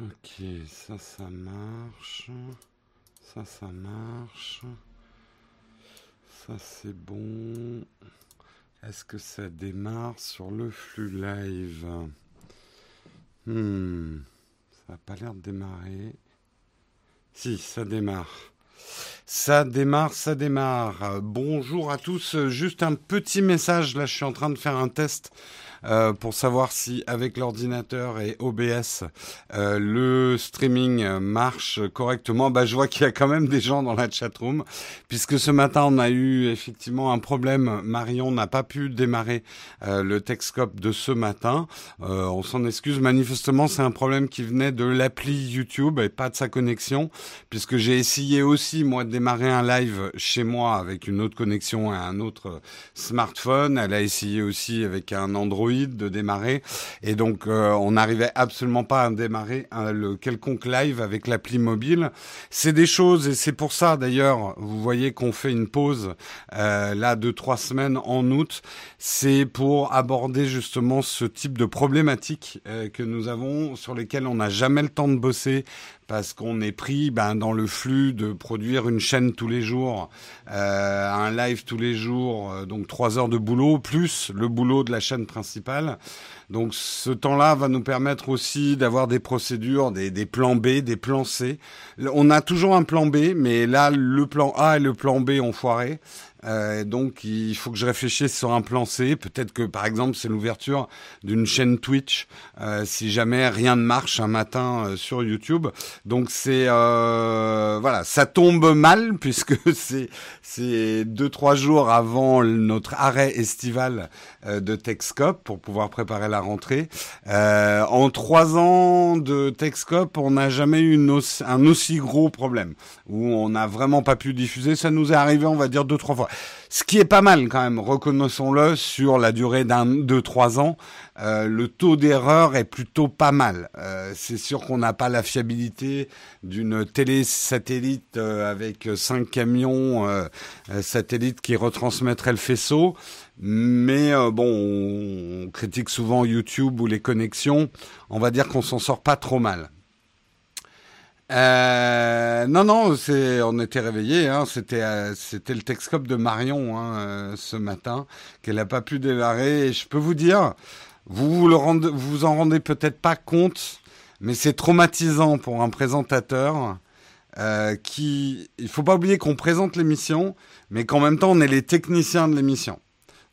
Ok, ça, ça marche. Ça, ça marche. Ça, c'est bon. Est-ce que ça démarre sur le flux live? Hmm. Ça n'a pas l'air de démarrer. Si, ça démarre. Ça démarre, ça démarre. Bonjour à tous. Juste un petit message. Là, je suis en train de faire un test euh, pour savoir si avec l'ordinateur et OBS euh, le streaming marche correctement. Bah, je vois qu'il y a quand même des gens dans la chatroom puisque ce matin on a eu effectivement un problème. Marion n'a pas pu démarrer euh, le Texcope de ce matin. on s'en excuse. Manifestement, c'est un problème qui venait de l'appli YouTube et pas de sa connexion puisque j'ai essayé aussi moi démarrer un live chez moi avec une autre connexion et un autre smartphone. Elle a essayé aussi avec un Android de démarrer. Et donc, euh, on n'arrivait absolument pas à démarrer euh, le quelconque live avec l'appli mobile. C'est des choses, et c'est pour ça d'ailleurs, vous voyez qu'on fait une pause euh, là de trois semaines en août. C'est pour aborder justement ce type de problématiques que nous avons, sur lesquelles on n'a jamais le temps de bosser parce qu'on est pris ben, dans le flux de produire une chaîne tous les jours, euh, un live tous les jours, euh, donc trois heures de boulot, plus le boulot de la chaîne principale. Donc ce temps-là va nous permettre aussi d'avoir des procédures, des, des, plans B, des plans C. On a toujours un plan B, mais là, le plan A et le plan B ont foiré. Euh, donc il faut que je réfléchisse sur un plan C. Peut-être que par exemple c'est l'ouverture d'une chaîne Twitch euh, si jamais rien ne marche un matin euh, sur YouTube. Donc c'est euh, voilà, ça tombe mal puisque c'est c'est deux trois jours avant notre arrêt estival euh, de Texcop pour pouvoir préparer la rentrée. en trois ans de Texcop, on n'a jamais eu un aussi gros problème où on n'a vraiment pas pu diffuser. Ça nous est arrivé, on va dire deux trois fois. Ce qui est pas mal quand même, reconnaissons-le, sur la durée d'un, deux, trois ans, euh, le taux d'erreur est plutôt pas mal. Euh, c'est sûr qu'on n'a pas la fiabilité d'une télé satellite euh, avec cinq camions satellites qui retransmettraient le faisceau, mais bon, on critique souvent YouTube ou les connexions. On va dire qu'on s'en sort pas trop mal. Euh, non, non, c'est, on était réveillés. Hein, c'était, euh, c'était le Texcope de Marion hein, euh, ce matin qu'elle n'a pas pu démarrer. Et je peux vous dire, vous vous, vous en rendez peut-être pas compte, mais c'est traumatisant pour un présentateur euh, qui. Il faut pas oublier qu'on présente l'émission, mais qu'en même temps on est les techniciens de l'émission.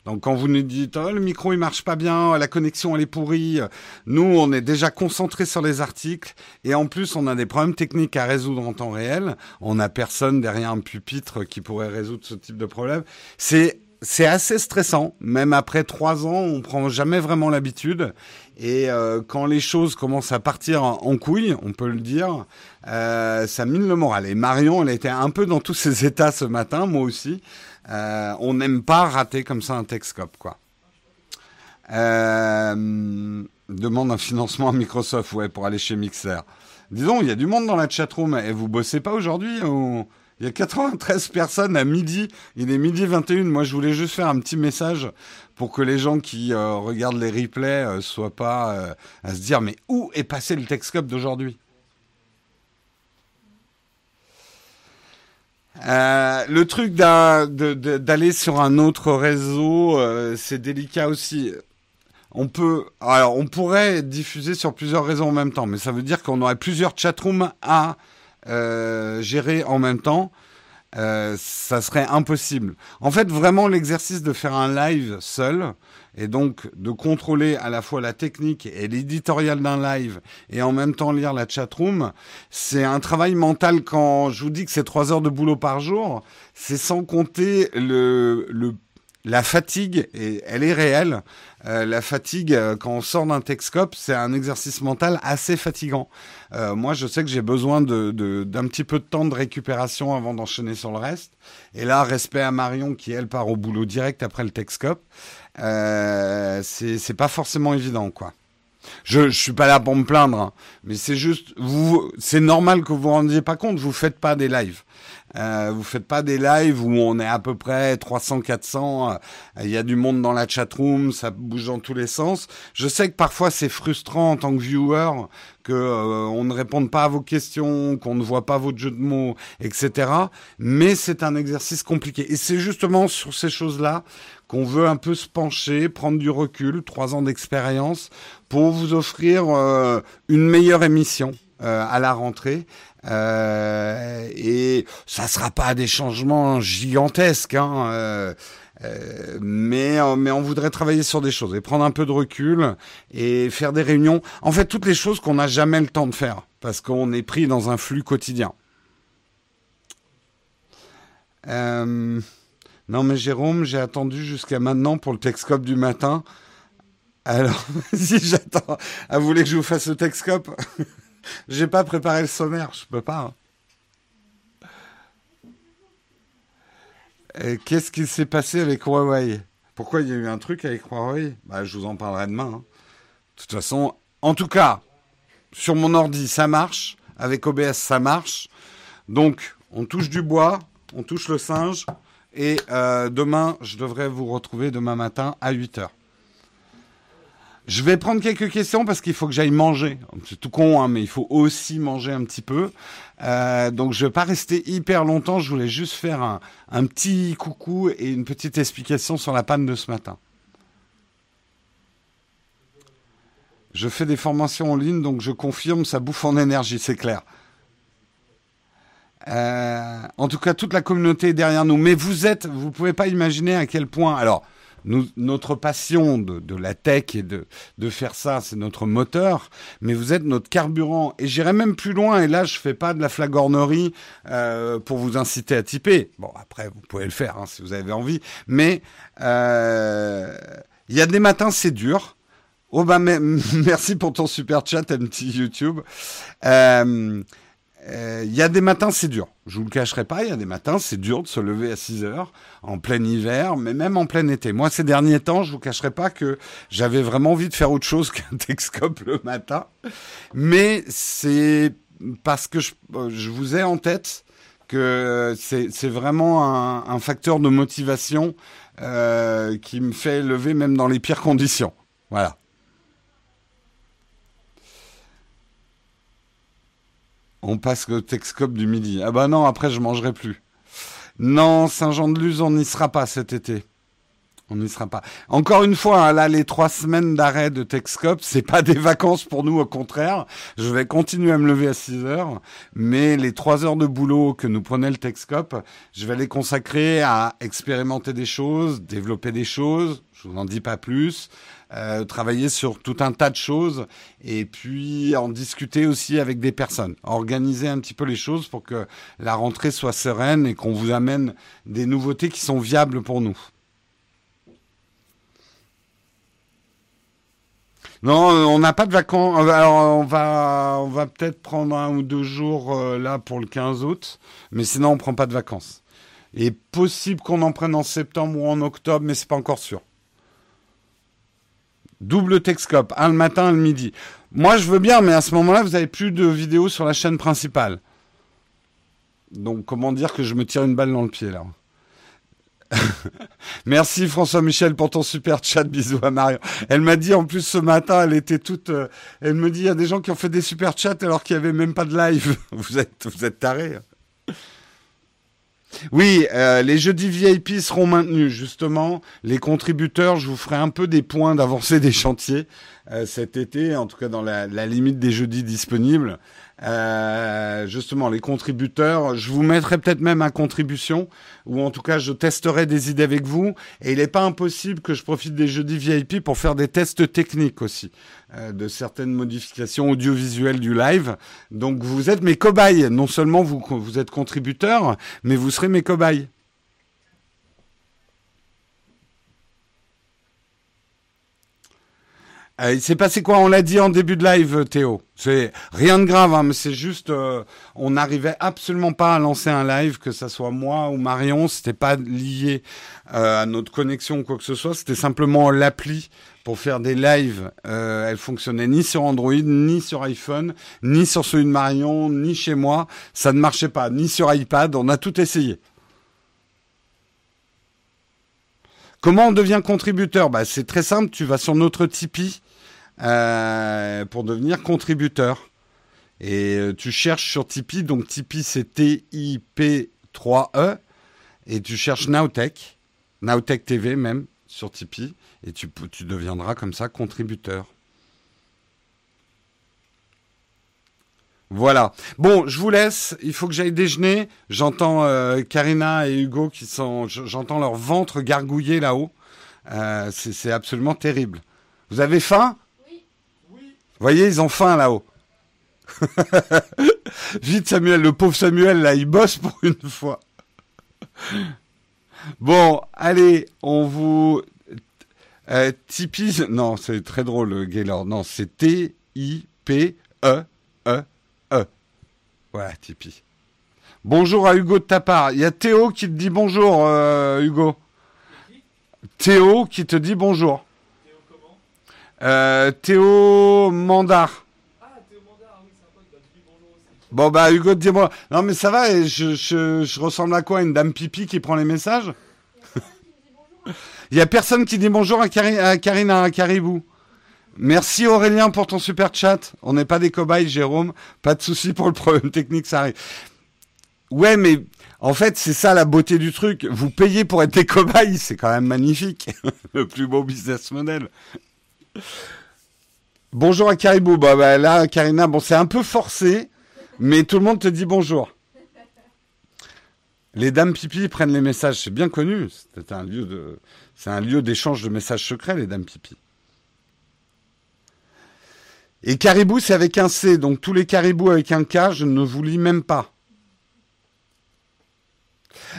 Donc quand vous nous dites oh, le micro il marche pas bien, la connexion elle est pourrie, nous on est déjà concentré sur les articles et en plus on a des problèmes techniques à résoudre en temps réel. On n'a personne derrière un pupitre qui pourrait résoudre ce type de problème. C'est c'est assez stressant, même après trois ans, on prend jamais vraiment l'habitude. Et euh, quand les choses commencent à partir en, couille, on peut le dire, euh, ça mine le moral. Et Marion, elle était un peu dans tous ces états ce matin, moi aussi. Euh, on n'aime pas rater comme ça un Texcope, quoi. Euh, demande un financement à Microsoft, ouais, pour aller chez Mixer. Disons, il y a du monde dans la chatroom. Et vous bossez pas aujourd'hui Il y a 93 personnes à midi. Il est midi 21. Moi, je voulais juste faire un petit message pour que les gens qui euh, regardent les replays soient pas à se dire mais où est passé le Texcope d'aujourd'hui? Euh, le truc d'aller sur un autre réseau, euh, c'est délicat aussi. On peut, alors on pourrait diffuser sur plusieurs réseaux en même temps, mais ça veut dire qu'on aurait plusieurs chatrooms à euh, gérer en même temps. Ça serait impossible. En fait, vraiment, l'exercice de faire un live seul, et donc de contrôler à la fois la technique et l'éditorial d'un live et en même temps lire la chatroom, c'est un travail mental quand je vous dis que c'est trois heures de boulot par jour, c'est sans compter le, le la fatigue, elle est réelle. Euh, la fatigue, euh, quand on sort d'un Texcope, c'est un exercice mental assez fatigant. Euh, moi, je sais que j'ai besoin d'un petit peu de temps de récupération avant d'enchaîner sur le reste. Et là, respect à Marion qui, elle, part au boulot direct après le Texcope. Euh, c'est pas forcément évident, quoi. Je, je suis pas là pour me plaindre, hein, mais c'est juste, c'est normal que vous vous rendiez pas compte. Vous faites pas des lives. Euh, vous faites pas des lives où on est à peu près 300, 400. Euh, il y a du monde dans la chat room, ça bouge dans tous les sens. Je sais que parfois c'est frustrant en tant que viewer que euh, on ne réponde pas à vos questions, qu'on ne voit pas votre jeu de mots, etc. Mais c'est un exercice compliqué. Et c'est justement sur ces choses-là qu'on veut un peu se pencher, prendre du recul, trois ans d'expérience, pour vous offrir euh, une meilleure émission euh, à la rentrée. Euh, ça sera pas des changements gigantesques, hein, mais, mais on voudrait travailler sur des choses et prendre un peu de recul et faire des réunions. En fait, toutes les choses qu'on n'a jamais le temps de faire parce qu'on est pris dans un flux quotidien. Euh, non, mais Jérôme, j'ai attendu jusqu'à maintenant pour le Texcope du matin. Alors, si j'attends. Ah, vous voulez que je vous fasse le Texcope J'ai pas préparé le sommaire, je peux pas. Hein. Qu'est-ce qui s'est passé avec Huawei? Pourquoi il y a eu un truc avec Huawei? Bah, Je vous en parlerai demain. Hein. De toute façon, en tout cas, sur mon ordi, ça marche. Avec OBS, ça marche. Donc, on touche du bois, on touche le singe. Et euh, demain, je devrais vous retrouver demain matin à 8h. Je vais prendre quelques questions parce qu'il faut que j'aille manger. C'est tout con, hein, mais il faut aussi manger un petit peu. Euh, donc je vais pas rester hyper longtemps. Je voulais juste faire un, un, petit coucou et une petite explication sur la panne de ce matin. Je fais des formations en ligne, donc je confirme, ça bouffe en énergie, c'est clair. Euh, en tout cas, toute la communauté est derrière nous. Mais vous êtes, vous pouvez pas imaginer à quel point. Alors, notre passion de, la tech et de, de faire ça, c'est notre moteur. Mais vous êtes notre carburant. Et j'irai même plus loin. Et là, je fais pas de la flagornerie euh, pour vous inciter à typer. Bon, après, vous pouvez le faire hein, si vous avez envie. Mais euh, il y a des matins, c'est dur. Oh bah, merci pour ton super chat, un YouTube. Euh, il euh, y a des matins, c'est dur. Je vous le cacherai pas, il y a des matins, c'est dur de se lever à 6 heures en plein hiver, mais même en plein été. Moi, ces derniers temps, je vous cacherai pas que j'avais vraiment envie de faire autre chose qu'un Texcope le matin. Mais c'est parce que je, je, vous ai en tête que c'est vraiment un, un, facteur de motivation euh, qui me fait lever même dans les pires conditions. Voilà. On passe le Texcope du midi. Ah bah non, après je mangerai plus. Non, Saint-Jean-de-Luz, on n'y sera pas cet été. On n'y sera pas. Encore une fois, hein, là, les trois semaines d'arrêt de Texcope, c'est pas des vacances pour nous, au contraire. Je vais continuer à me lever à 6 heures, mais les trois heures de boulot que nous prenait le Texcope, je vais les consacrer à expérimenter des choses, développer des choses. Je vous en dis pas plus. Euh, travailler sur tout un tas de choses et puis en discuter aussi avec des personnes, organiser un petit peu les choses pour que la rentrée soit sereine et qu'on vous amène des nouveautés qui sont viables pour nous. Non, on n'a pas de vacances. Alors, on va, on va peut-être prendre un ou deux jours euh, là pour le 15 août, mais sinon on prend pas de vacances. Et possible qu'on en prenne en septembre ou en octobre, mais c'est pas encore sûr. Double Texcope, un le matin, un le midi. Moi, je veux bien, mais à ce moment-là, vous avez plus de vidéos sur la chaîne principale. Donc, comment dire que je me tire une balle dans le pied, là? Merci François Michel pour ton super chat. Bisous à Marion. Elle m'a dit en plus ce matin, elle était toute. Euh, elle me dit il y a des gens qui ont fait des super chats alors qu'il n'y avait même pas de live. Vous êtes, tarés. Oui, euh, les jeudis VIP seront maintenus, justement. Les contributeurs, je vous ferai un peu des points d'avancée des chantiers euh, cet été, en tout cas dans la limite des jeudis disponibles. Euh, justement, les contributeurs, je vous mettrai peut-être même à contribution, ou en tout cas, je testerai des idées avec vous. Et il n'est pas impossible que je profite des jeudis VIP pour faire des tests techniques aussi, euh, de certaines modifications audiovisuelles du live. Donc, vous êtes mes cobayes. Non seulement vous, vous êtes contributeurs, mais vous serez mes cobayes. Euh, il s'est passé quoi? On l'a dit en début de live, Théo. C'est rien de grave, hein, mais c'est juste, euh, on n'arrivait absolument pas à lancer un live, que ça soit moi ou Marion. C'était pas lié euh, à notre connexion ou quoi que ce soit. C'était simplement l'appli pour faire des lives. elle fonctionnait ni sur Android, ni sur iPhone, ni sur celui de Marion, ni chez moi. Ça ne marchait pas, ni sur iPad. On a tout essayé. Comment on devient contributeur? Bah, C'est très simple, tu vas sur notre Tipeee euh, pour devenir contributeur. Et euh, tu cherches sur Tipeee, donc Tipeee c'est T-I-P-3-E, et tu cherches Nowtech, Nowtech TV même, sur Tipeee, et tu, tu deviendras comme ça contributeur. Voilà. Bon, je vous laisse. Il faut que j'aille déjeuner. J'entends euh, Karina et Hugo qui sont. J'entends leur ventre gargouiller là-haut. Euh, c'est absolument terrible. Vous avez faim? Oui. Vous voyez, ils ont faim là-haut. Vite, Samuel, le pauvre Samuel, là, il bosse pour une fois. Bon, allez, on vous. Euh, Tipeee. Non, c'est très drôle, Gaylord. Non, c'est T-I-P-E-E. Ouais, Tipeee. Bonjour à Hugo de ta part. Il y a Théo qui te dit bonjour, euh, Hugo. Théo qui te dit bonjour. Théo comment euh, Théo Mandar. Ah, Théo Mandar, oui, c'est un bonjour aussi. Bon, bah, Hugo, dis-moi. Non, mais ça va, je, ressemble à quoi? Une dame pipi qui prend les messages? Il y a personne qui dit bonjour à, à Karina, à Caribou. Merci Aurélien pour ton super chat. On n'est pas des cobayes, Jérôme. Pas de souci pour le problème technique, ça arrive. Ouais, mais en fait, c'est ça la beauté du truc. Vous payez pour être des cobayes, c'est quand même magnifique. le plus beau business model. Bonjour à Caribou. Bah, bah, là, Karina, bon, c'est un peu forcé, mais tout le monde te dit bonjour. Les dames pipi prennent les messages, c'est bien connu. C'est un lieu de, c'est un lieu d'échange de messages secrets, les dames pipi. Et caribou, c'est avec un C. Donc tous les caribous avec un K, je ne vous lis même pas.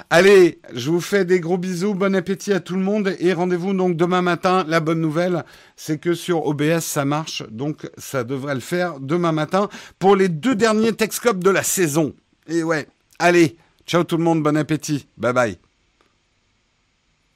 Allez, je vous fais des gros bisous, bon appétit à tout le monde et rendez-vous donc demain matin. La bonne nouvelle, c'est que sur OBS ça marche, donc ça devrait le faire demain matin pour les deux derniers Texcopes de la saison. Et ouais, allez, ciao tout le monde, bon appétit, bye bye.